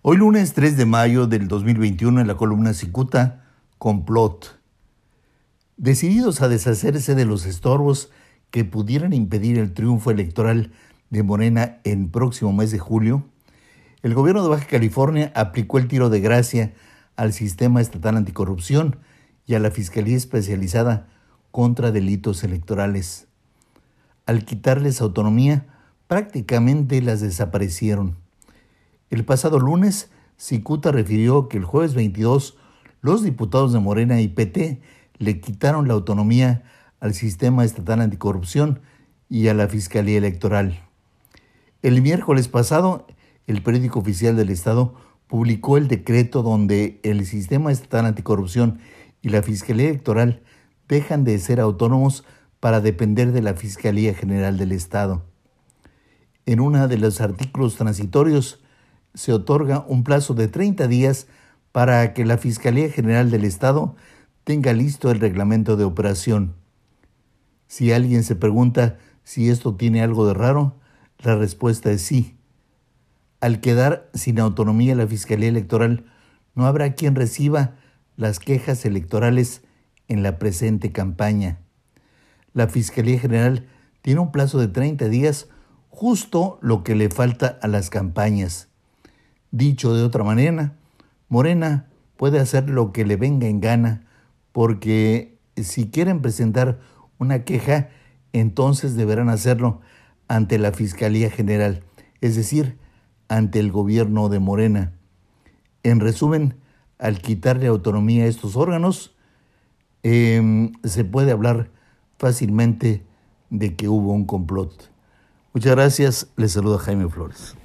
Hoy lunes 3 de mayo del 2021 en la columna Cicuta, complot. Decididos a deshacerse de los estorbos que pudieran impedir el triunfo electoral de Morena en próximo mes de julio, el gobierno de Baja California aplicó el tiro de gracia al sistema estatal anticorrupción y a la Fiscalía Especializada contra Delitos Electorales. Al quitarles autonomía, prácticamente las desaparecieron. El pasado lunes, Cicuta refirió que el jueves 22 los diputados de Morena y PT le quitaron la autonomía al sistema estatal anticorrupción y a la Fiscalía Electoral. El miércoles pasado, el periódico oficial del Estado publicó el decreto donde el sistema estatal anticorrupción y la Fiscalía Electoral dejan de ser autónomos para depender de la Fiscalía General del Estado. En uno de los artículos transitorios, se otorga un plazo de 30 días para que la Fiscalía General del Estado tenga listo el reglamento de operación. Si alguien se pregunta si esto tiene algo de raro, la respuesta es sí. Al quedar sin autonomía la Fiscalía Electoral, no habrá quien reciba las quejas electorales en la presente campaña. La Fiscalía General tiene un plazo de 30 días, justo lo que le falta a las campañas. Dicho de otra manera, Morena puede hacer lo que le venga en gana, porque si quieren presentar una queja, entonces deberán hacerlo ante la Fiscalía General, es decir, ante el gobierno de Morena. En resumen, al quitarle autonomía a estos órganos, em, se puede hablar fácilmente de que hubo un complot. Muchas gracias, les saluda Jaime Flores.